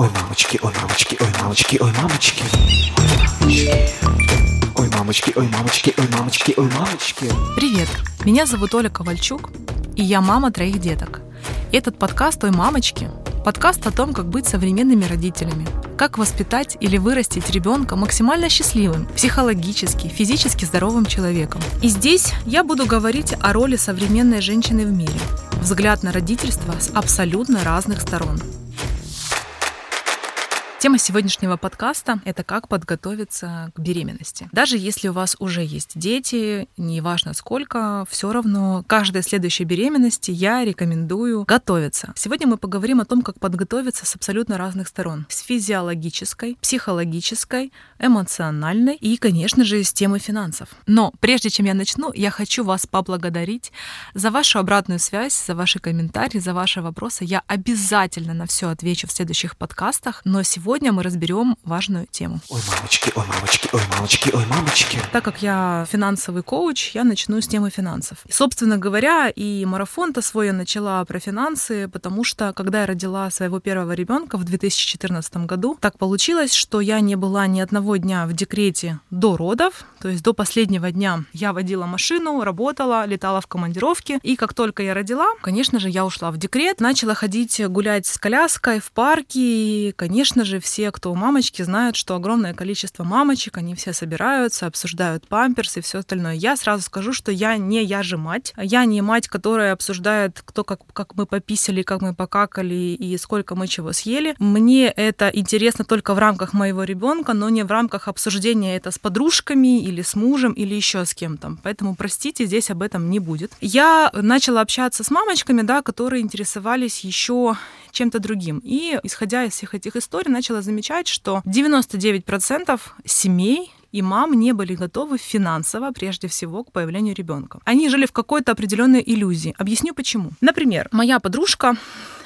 Ой, мамочки, ой, мамочки, ой, мамочки, ой, мамочки. Ой, мамочки, ой, мамочки, ой, мамочки, ой, мамочки. Привет, меня зовут Оля Ковальчук, и я мама троих деток. Этот подкаст «Ой, мамочки» — подкаст о том, как быть современными родителями, как воспитать или вырастить ребенка максимально счастливым, психологически, физически здоровым человеком. И здесь я буду говорить о роли современной женщины в мире, взгляд на родительство с абсолютно разных сторон — Тема сегодняшнего подкаста – это как подготовиться к беременности. Даже если у вас уже есть дети, неважно сколько, все равно каждой следующей беременности я рекомендую готовиться. Сегодня мы поговорим о том, как подготовиться с абсолютно разных сторон. С физиологической, психологической, эмоциональной и, конечно же, с темы финансов. Но прежде чем я начну, я хочу вас поблагодарить за вашу обратную связь, за ваши комментарии, за ваши вопросы. Я обязательно на все отвечу в следующих подкастах, но сегодня Сегодня мы разберем важную тему. Ой, мамочки, ой, мамочки, ой, мамочки, ой, мамочки. Так как я финансовый коуч, я начну с темы финансов. И, собственно говоря, и марафон-то свой я начала про финансы, потому что, когда я родила своего первого ребенка в 2014 году, так получилось, что я не была ни одного дня в декрете до родов, то есть до последнего дня я водила машину, работала, летала в командировке, и как только я родила, конечно же, я ушла в декрет, начала ходить гулять с коляской в парке, и, конечно же, все, кто у мамочки, знают, что огромное количество мамочек, они все собираются, обсуждают памперсы и все остальное. Я сразу скажу, что я не я же мать. Я не мать, которая обсуждает, кто как, как мы пописали, как мы покакали и сколько мы чего съели. Мне это интересно только в рамках моего ребенка, но не в рамках обсуждения это с подружками или с мужем или еще с кем-то. Поэтому, простите, здесь об этом не будет. Я начала общаться с мамочками, да, которые интересовались еще чем-то другим. И, исходя из всех этих историй, начала замечать, что 99% семей и мам не были готовы финансово, прежде всего, к появлению ребенка. Они жили в какой-то определенной иллюзии. Объясню почему. Например, моя подружка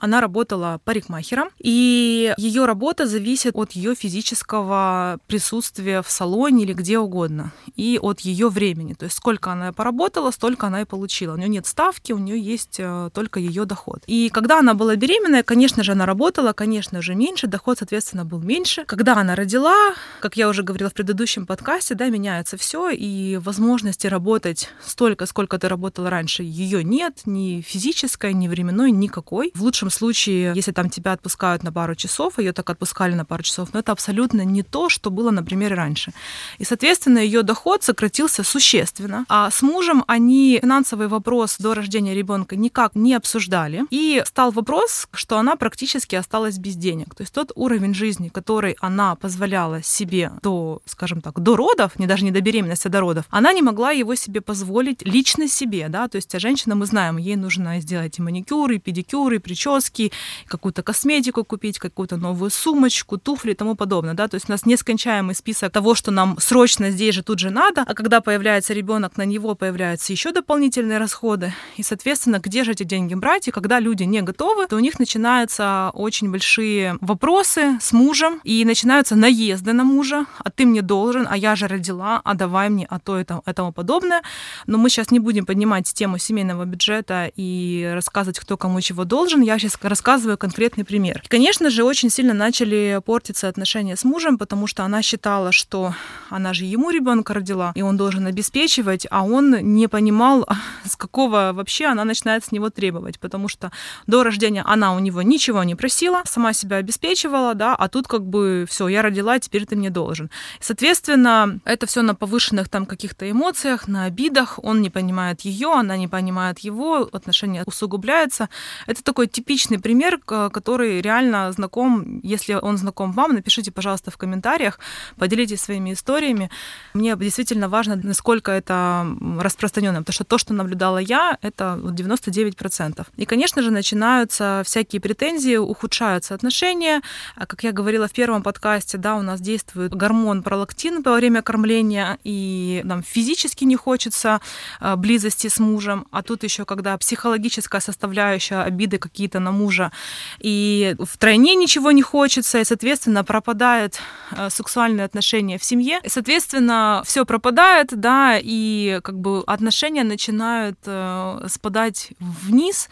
она работала парикмахером, и ее работа зависит от ее физического присутствия в салоне или где угодно, и от ее времени. То есть сколько она поработала, столько она и получила. У нее нет ставки, у нее есть э, только ее доход. И когда она была беременная, конечно же, она работала, конечно же, меньше, доход, соответственно, был меньше. Когда она родила, как я уже говорила в предыдущем подкасте, да, меняется все, и возможности работать столько, сколько ты работала раньше, ее нет, ни физической, ни временной, никакой. В лучшем случае, если там тебя отпускают на пару часов, ее так отпускали на пару часов, но это абсолютно не то, что было, например, раньше. И, соответственно, ее доход сократился существенно. А с мужем они финансовый вопрос до рождения ребенка никак не обсуждали. И стал вопрос, что она практически осталась без денег. То есть тот уровень жизни, который она позволяла себе до, скажем так, до родов, не даже не до беременности, а до родов, она не могла его себе позволить лично себе, да, то есть а женщина, мы знаем, ей нужно сделать и маникюр, и педикюр, и прически, какую-то косметику купить, какую-то новую сумочку, туфли и тому подобное, да, то есть у нас нескончаемый список того, что нам срочно здесь же тут же надо, а когда появляется ребенок, на него появляются еще дополнительные расходы, и, соответственно, где же эти деньги брать, и когда люди не готовы, то у них начинаются очень большие вопросы с мужем, и начинаются наезды на мужа, а ты мне должен, а я же родила, а давай мне, а то и тому подобное. Но мы сейчас не будем поднимать тему семейного бюджета и рассказывать, кто кому чего должен. Я сейчас рассказываю конкретный пример. И, конечно же, очень сильно начали портиться отношения с мужем, потому что она считала, что она же ему ребенка родила, и он должен обеспечивать, а он не понимал, с какого вообще она начинает с него требовать, потому что до рождения она у него ничего не просила, сама себя обеспечивала, да, а тут как бы все, я родила, теперь ты мне должен. Соответственно, это все на повышенных там каких-то эмоциях, на обидах, он не понимает ее, она не понимает его, отношения усугубляются. Это такой типичный пример, который реально знаком, если он знаком вам, напишите, пожалуйста, в комментариях, поделитесь своими историями. Мне действительно важно, насколько это распространено, потому что то, что наблюдала я, это 99%. И, конечно же, начинаются всякие претензии, ухудшаются отношения. А Как я говорила в первом подкасте, да, у нас действует гормон пролактин, во время кормления, и нам физически не хочется э, близости с мужем, а тут еще когда психологическая составляющая обиды какие-то на мужа, и втройне ничего не хочется, и, соответственно, пропадают э, сексуальные отношения в семье, и, соответственно, все пропадает, да, и как бы отношения начинают э, спадать вниз,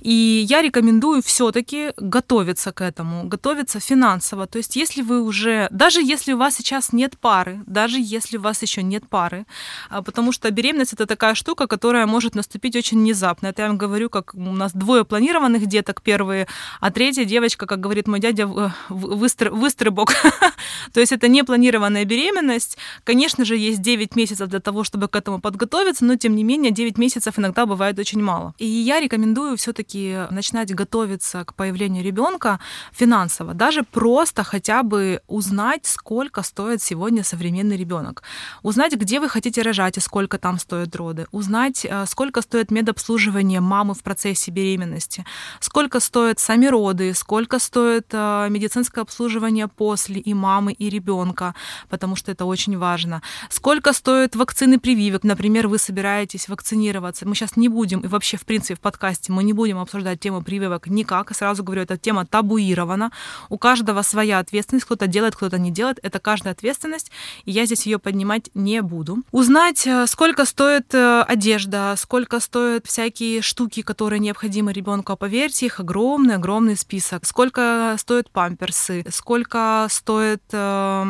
и я рекомендую все-таки готовиться к этому, готовиться финансово. То есть, если вы уже, даже если у вас сейчас нет пары, даже если у вас еще нет пары, а, потому что беременность это такая штука, которая может наступить очень внезапно. Это я вам говорю, как у нас двое планированных деток первые, а третья девочка, как говорит мой дядя, выстр... выстрыбок. То есть это не планированная беременность. Конечно же, есть 9 месяцев для того, чтобы к этому подготовиться, но тем не менее 9 месяцев иногда бывает очень мало. И я рекомендую все-таки начинать готовиться к появлению ребенка финансово, даже просто хотя бы узнать, сколько стоит сегодня современный ребенок, узнать, где вы хотите рожать и сколько там стоят роды, узнать, э, сколько стоит медобслуживание мамы в процессе беременности, сколько стоят сами роды, сколько стоит э, медицинское обслуживание после и мамы, и ребенка, потому что это очень важно, сколько стоят вакцины прививок, например, вы собираетесь вакцинироваться, мы сейчас не будем и вообще в принципе в подкасте мы не будем обсуждать тему прививок никак. И сразу говорю, эта тема табуирована. У каждого своя ответственность. Кто-то делает, кто-то не делает. Это каждая ответственность. И я здесь ее поднимать не буду. Узнать, э, сколько стоит э, одежда, сколько стоят всякие штуки, которые необходимы ребенку. А поверьте, их огромный-огромный список. Сколько стоят памперсы, сколько стоит, э,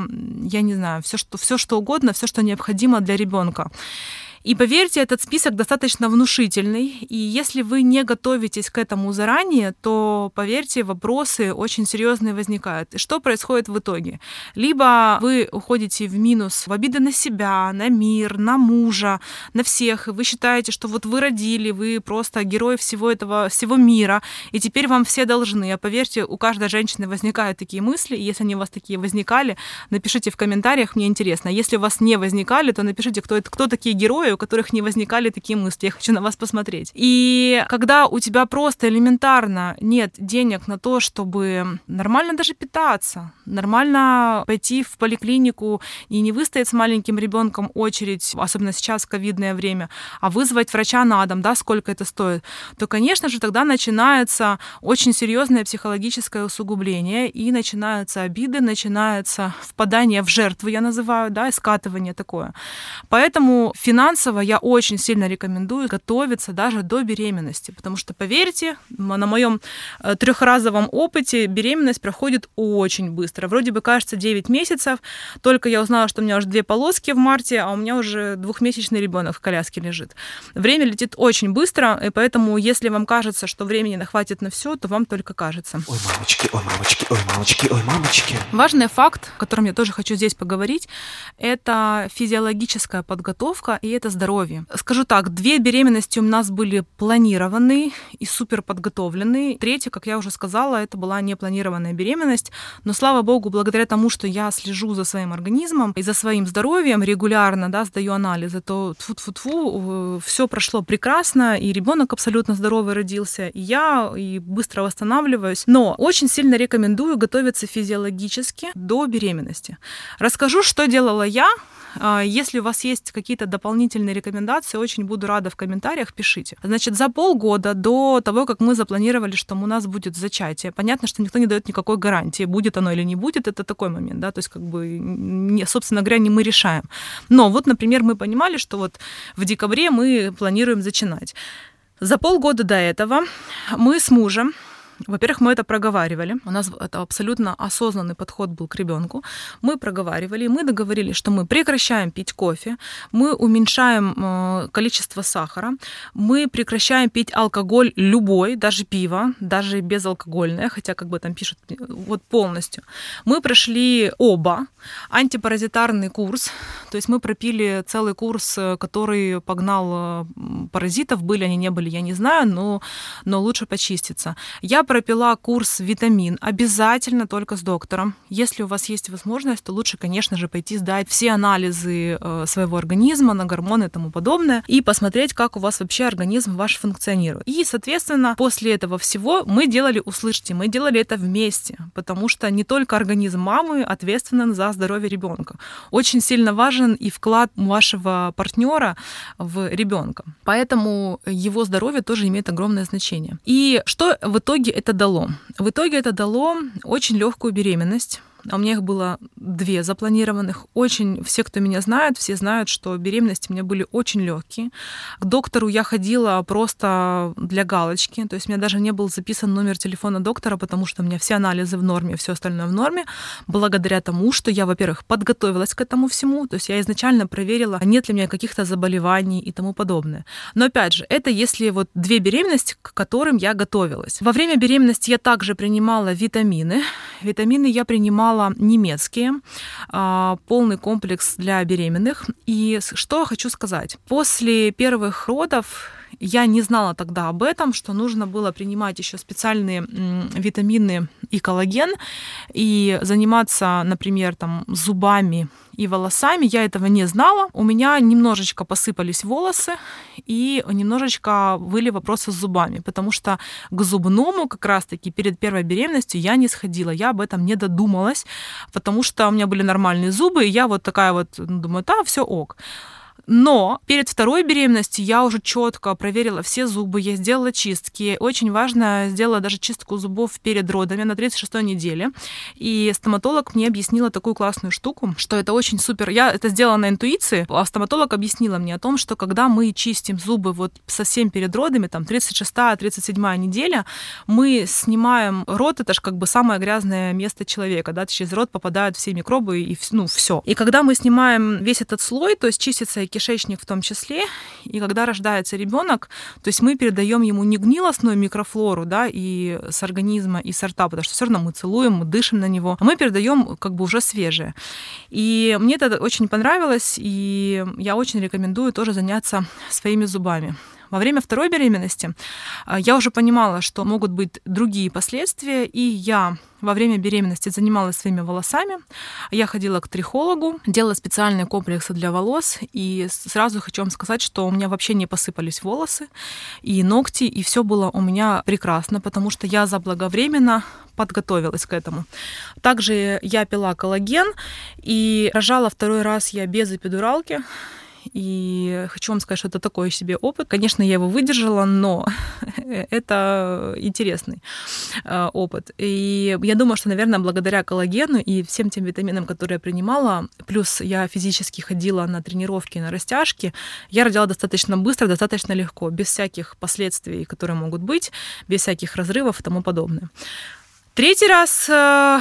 я не знаю, все что, все что угодно, все, что необходимо для ребенка. И поверьте, этот список достаточно внушительный, и если вы не готовитесь к этому заранее, то, поверьте, вопросы очень серьезные возникают. И что происходит в итоге? Либо вы уходите в минус, в обиды на себя, на мир, на мужа, на всех, и вы считаете, что вот вы родили, вы просто герой всего этого, всего мира, и теперь вам все должны. А поверьте, у каждой женщины возникают такие мысли, и если они у вас такие возникали, напишите в комментариях, мне интересно. Если у вас не возникали, то напишите, кто, это, кто такие герои, у которых не возникали такие мысли. Я хочу на вас посмотреть. И когда у тебя просто элементарно нет денег на то, чтобы нормально даже питаться, нормально пойти в поликлинику и не выстоять с маленьким ребенком очередь, особенно сейчас в ковидное время, а вызвать врача на дом, да, сколько это стоит, то, конечно же, тогда начинается очень серьезное психологическое усугубление, и начинаются обиды, начинается впадание в жертву, я называю, да, и скатывание такое. Поэтому финансово я очень сильно рекомендую готовиться даже до беременности, потому что, поверьте, на моем э, трехразовом опыте беременность проходит очень быстро. Вроде бы кажется 9 месяцев, только я узнала, что у меня уже две полоски в марте, а у меня уже двухмесячный ребенок в коляске лежит. Время летит очень быстро, и поэтому, если вам кажется, что времени хватит на все, то вам только кажется. Ой, мамочки, ой, мамочки, ой, мамочки, ой, мамочки. Важный факт, о котором я тоже хочу здесь поговорить, это физиологическая подготовка и это здоровье. Скажу так, две беременности у нас были планированы и супер подготовлены. Третья, как я уже сказала, это была непланированная беременность. Но слава богу, благодаря тому, что я слежу за своим организмом и за своим здоровьем регулярно, да, сдаю анализы, то тфу-тфу-тфу, все прошло прекрасно, и ребенок абсолютно здоровый родился, и я и быстро восстанавливаюсь. Но очень сильно рекомендую готовиться физиологически до беременности. Расскажу, что делала я, если у вас есть какие-то дополнительные рекомендации, очень буду рада в комментариях, пишите. Значит, за полгода до того, как мы запланировали, что у нас будет зачатие, понятно, что никто не дает никакой гарантии, будет оно или не будет, это такой момент, да, то есть как бы, не, собственно говоря, не мы решаем. Но вот, например, мы понимали, что вот в декабре мы планируем зачинать. За полгода до этого мы с мужем во-первых, мы это проговаривали. У нас это абсолютно осознанный подход был к ребенку. Мы проговаривали, мы договорились, что мы прекращаем пить кофе, мы уменьшаем э, количество сахара, мы прекращаем пить алкоголь любой, даже пиво, даже безалкогольное, хотя как бы там пишут вот полностью. Мы прошли оба антипаразитарный курс, то есть мы пропили целый курс, э, который погнал э, паразитов, были они, не были, я не знаю, но, но лучше почиститься. Я пропила курс витамин, обязательно только с доктором. Если у вас есть возможность, то лучше, конечно же, пойти сдать все анализы э, своего организма на гормоны и тому подобное, и посмотреть, как у вас вообще организм ваш функционирует. И, соответственно, после этого всего мы делали, услышьте, мы делали это вместе, потому что не только организм мамы ответственен за здоровье ребенка. Очень сильно важен и вклад вашего партнера в ребенка. Поэтому его здоровье тоже имеет огромное значение. И что в итоге это дало? В итоге это дало очень легкую беременность а у меня их было две запланированных. Очень все, кто меня знает, все знают, что беременности у меня были очень легкие. К доктору я ходила просто для галочки, то есть у меня даже не был записан номер телефона доктора, потому что у меня все анализы в норме, все остальное в норме, благодаря тому, что я, во-первых, подготовилась к этому всему, то есть я изначально проверила, нет ли у меня каких-то заболеваний и тому подобное. Но опять же, это если вот две беременности, к которым я готовилась. Во время беременности я также принимала витамины. Витамины я принимала узнала немецкие, а, полный комплекс для беременных. И что хочу сказать. После первых родов я не знала тогда об этом, что нужно было принимать еще специальные витамины и коллаген и заниматься, например, там зубами и волосами. Я этого не знала. У меня немножечко посыпались волосы и немножечко были вопросы с зубами, потому что к зубному как раз-таки перед первой беременностью я не сходила. Я об этом не додумалась, потому что у меня были нормальные зубы, и я вот такая вот ну, думаю, да, все ок. Но перед второй беременностью я уже четко проверила все зубы, я сделала чистки. Очень важно, сделала даже чистку зубов перед родами на 36 неделе. И стоматолог мне объяснила такую классную штуку, что это очень супер. Я это сделала на интуиции, а стоматолог объяснила мне о том, что когда мы чистим зубы вот совсем перед родами, там 36-37 неделя, мы снимаем рот, это же как бы самое грязное место человека, да, через рот попадают все микробы и ну, все. И когда мы снимаем весь этот слой, то есть чистится кишечник в том числе. И когда рождается ребенок, то есть мы передаем ему не гнилостную микрофлору, да, и с организма, и с рта, потому что все равно мы целуем, мы дышим на него, а мы передаем как бы уже свежее. И мне это очень понравилось, и я очень рекомендую тоже заняться своими зубами. Во время второй беременности а, я уже понимала, что могут быть другие последствия, и я во время беременности занималась своими волосами. Я ходила к трихологу, делала специальные комплексы для волос, и сразу хочу вам сказать, что у меня вообще не посыпались волосы и ногти, и все было у меня прекрасно, потому что я заблаговременно подготовилась к этому. Также я пила коллаген, и рожала второй раз я без эпидуралки. И хочу вам сказать, что это такой себе опыт. Конечно, я его выдержала, но это интересный э, опыт. И я думаю, что, наверное, благодаря коллагену и всем тем витаминам, которые я принимала, плюс я физически ходила на тренировки, на растяжки, я родила достаточно быстро, достаточно легко, без всяких последствий, которые могут быть, без всяких разрывов и тому подобное. Третий раз э,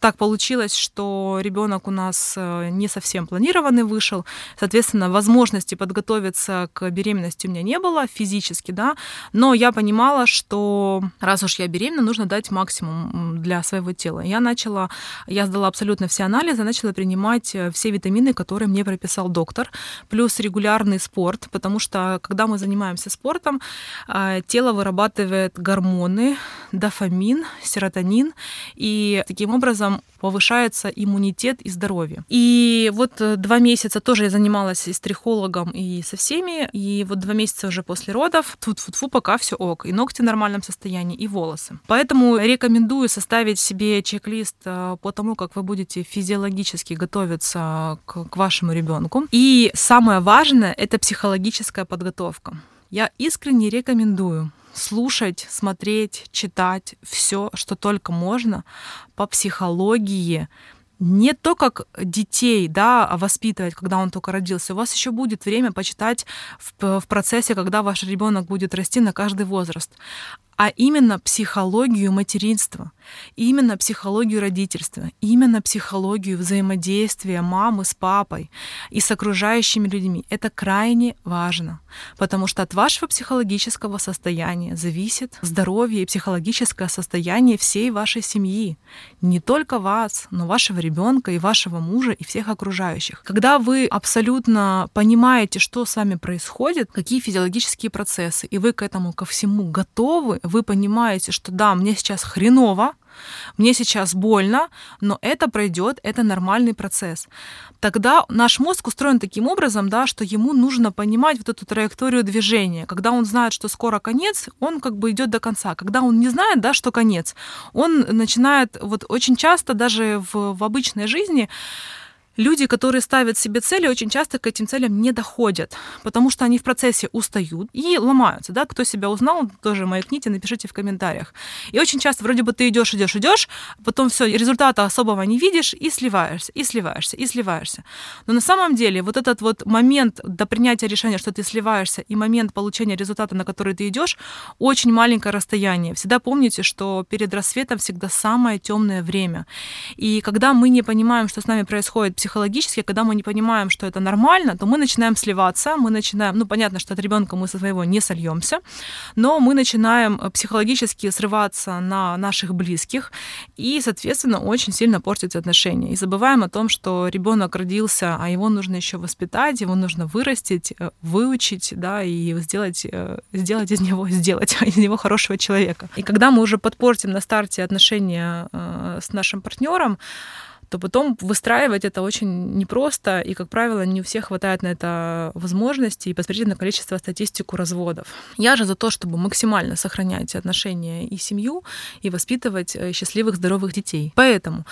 так получилось, что ребенок у нас э, не совсем планированный вышел. Соответственно, возможности подготовиться к беременности у меня не было физически, да, но я понимала, что раз уж я беременна, нужно дать максимум для своего тела. Я начала, я сдала абсолютно все анализы, начала принимать э, все витамины, которые мне прописал доктор, плюс регулярный спорт, потому что когда мы занимаемся спортом, э, тело вырабатывает гормоны, дофамин, серотонин, и таким образом образом повышается иммунитет и здоровье. И вот э, два месяца тоже я занималась и с трихологом, и со всеми. И вот два месяца уже после родов, тут фу фу пока все ок. И ногти в нормальном состоянии, и волосы. Поэтому рекомендую составить себе чек-лист э, по тому, как вы будете физиологически готовиться к, к вашему ребенку. И самое важное — это психологическая подготовка. Я искренне рекомендую слушать, смотреть, читать все, что только можно по психологии, не то, как детей да, воспитывать, когда он только родился. У вас еще будет время почитать в, в процессе, когда ваш ребенок будет расти на каждый возраст а именно психологию материнства, именно психологию родительства, именно психологию взаимодействия мамы с папой и с окружающими людьми. Это крайне важно, потому что от вашего психологического состояния зависит здоровье и психологическое состояние всей вашей семьи. Не только вас, но вашего ребенка и вашего мужа и всех окружающих. Когда вы абсолютно понимаете, что с вами происходит, какие физиологические процессы, и вы к этому ко всему готовы, вы понимаете, что да, мне сейчас хреново, мне сейчас больно, но это пройдет, это нормальный процесс. Тогда наш мозг устроен таким образом, да, что ему нужно понимать вот эту траекторию движения. Когда он знает, что скоро конец, он как бы идет до конца. Когда он не знает, да, что конец, он начинает вот очень часто даже в, в обычной жизни Люди, которые ставят себе цели, очень часто к этим целям не доходят, потому что они в процессе устают и ломаются. Да? Кто себя узнал, тоже маякните, напишите в комментариях. И очень часто вроде бы ты идешь, идешь, идешь, потом все, результата особого не видишь и сливаешься, и сливаешься, и сливаешься. Но на самом деле вот этот вот момент до принятия решения, что ты сливаешься, и момент получения результата, на который ты идешь, очень маленькое расстояние. Всегда помните, что перед рассветом всегда самое темное время. И когда мы не понимаем, что с нами происходит психологически, когда мы не понимаем, что это нормально, то мы начинаем сливаться, мы начинаем, ну понятно, что от ребенка мы со своего не сольемся, но мы начинаем э, психологически срываться на наших близких и, соответственно, очень сильно портить отношения. И забываем о том, что ребенок родился, а его нужно еще воспитать, его нужно вырастить, э, выучить, да, и сделать, э, сделать из него, сделать из него хорошего человека. И когда мы уже подпортим на старте отношения с нашим партнером, то потом выстраивать это очень непросто, и, как правило, не у всех хватает на это возможности, и посмотрите на количество статистику разводов. Я же за то, чтобы максимально сохранять отношения и семью, и воспитывать э, счастливых, здоровых детей. Поэтому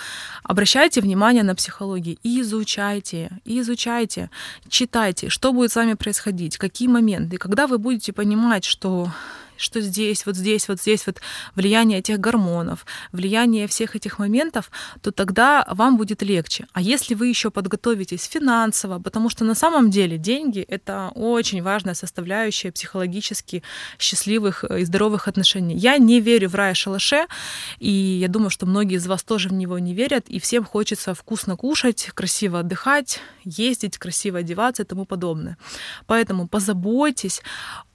обращайте внимание на психологию и изучайте, и изучайте, читайте, что будет с вами происходить, какие моменты. Когда вы будете понимать, что что здесь, вот здесь, вот здесь вот влияние этих гормонов, влияние всех этих моментов, то тогда вам будет легче. А если вы еще подготовитесь финансово, потому что на самом деле деньги — это очень важная составляющая психологически счастливых и здоровых отношений. Я не верю в рай шалаше, и я думаю, что многие из вас тоже в него не верят, и всем хочется вкусно кушать, красиво отдыхать, ездить, красиво одеваться и тому подобное. Поэтому позаботьтесь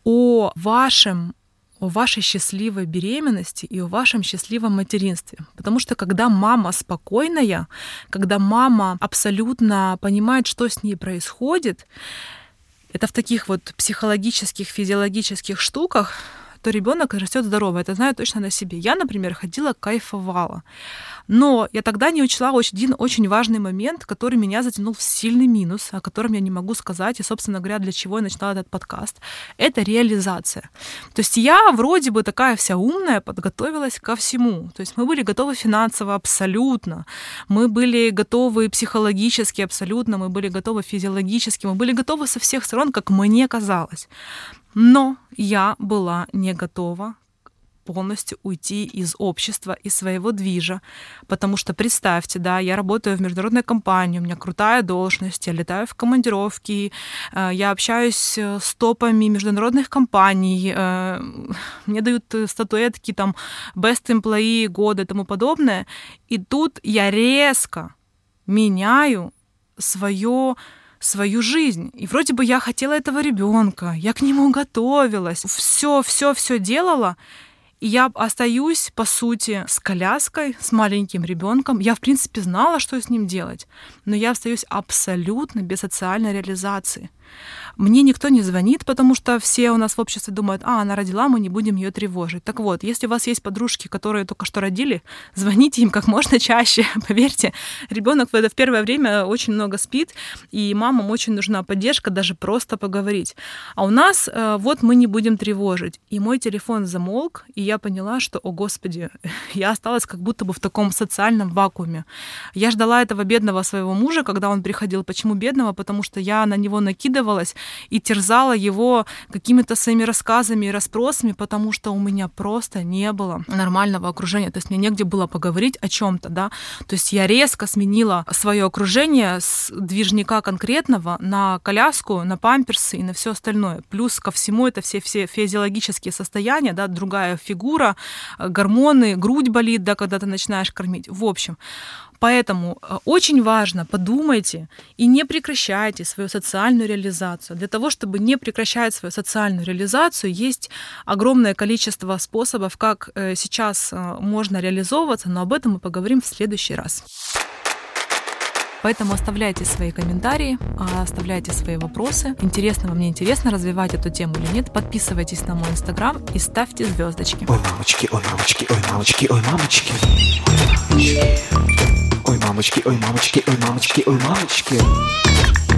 о вашем о вашей счастливой беременности и о вашем счастливом материнстве. Потому что когда мама спокойная, когда мама абсолютно понимает, что с ней происходит, это в таких вот психологических, физиологических штуках, то ребенок растет здоровый. Это знаю точно на себе. Я, например, ходила, кайфовала. Но я тогда не учла один очень важный момент, который меня затянул в сильный минус, о котором я не могу сказать, и, собственно говоря, для чего я начала этот подкаст. Это реализация. То есть я вроде бы такая вся умная, подготовилась ко всему. То есть мы были готовы финансово абсолютно, мы были готовы психологически абсолютно, мы были готовы физиологически, мы были готовы со всех сторон, как мне казалось. Но я была не готова полностью уйти из общества, из своего движа. Потому что представьте, да, я работаю в международной компании, у меня крутая должность, я летаю в командировки, э, я общаюсь с топами международных компаний, э, мне дают статуэтки там Best Employee года и тому подобное. И тут я резко меняю свое свою жизнь. И вроде бы я хотела этого ребенка, я к нему готовилась, все, все, все делала, и я остаюсь, по сути, с коляской, с маленьким ребенком. Я, в принципе, знала, что с ним делать, но я остаюсь абсолютно без социальной реализации. Мне никто не звонит, потому что все у нас в обществе думают, а, она родила, мы не будем ее тревожить. Так вот, если у вас есть подружки, которые только что родили, звоните им как можно чаще. Поверьте, ребенок в это в первое время очень много спит, и мамам очень нужна поддержка, даже просто поговорить. А у нас э, вот мы не будем тревожить. И мой телефон замолк, и я поняла, что, о господи, я осталась как будто бы в таком социальном вакууме. Я ждала этого бедного своего мужа, когда он приходил. Почему бедного? Потому что я на него накидывалась, и терзала его какими-то своими рассказами и расспросами, потому что у меня просто не было нормального окружения. То есть мне негде было поговорить о чем-то, да. То есть я резко сменила свое окружение с движника конкретного на коляску, на памперсы и на все остальное. Плюс ко всему это все, все физиологические состояния, да, другая фигура, гормоны, грудь болит, да, когда ты начинаешь кормить. В общем, Поэтому э, очень важно, подумайте и не прекращайте свою социальную реализацию. Для того, чтобы не прекращать свою социальную реализацию, есть огромное количество способов, как э, сейчас э, можно реализовываться, но об этом мы поговорим в следующий раз. Поэтому оставляйте свои комментарии, а, оставляйте свои вопросы. Интересно вам, мне интересно развивать эту тему или нет. Подписывайтесь на мой инстаграм и ставьте звездочки. Ой, мамочки, ой, мамочки, ой, мамочки. Ой, мамочки, ой, мамочки, ой, мамочки, ой, мамочки, ой, мамочки.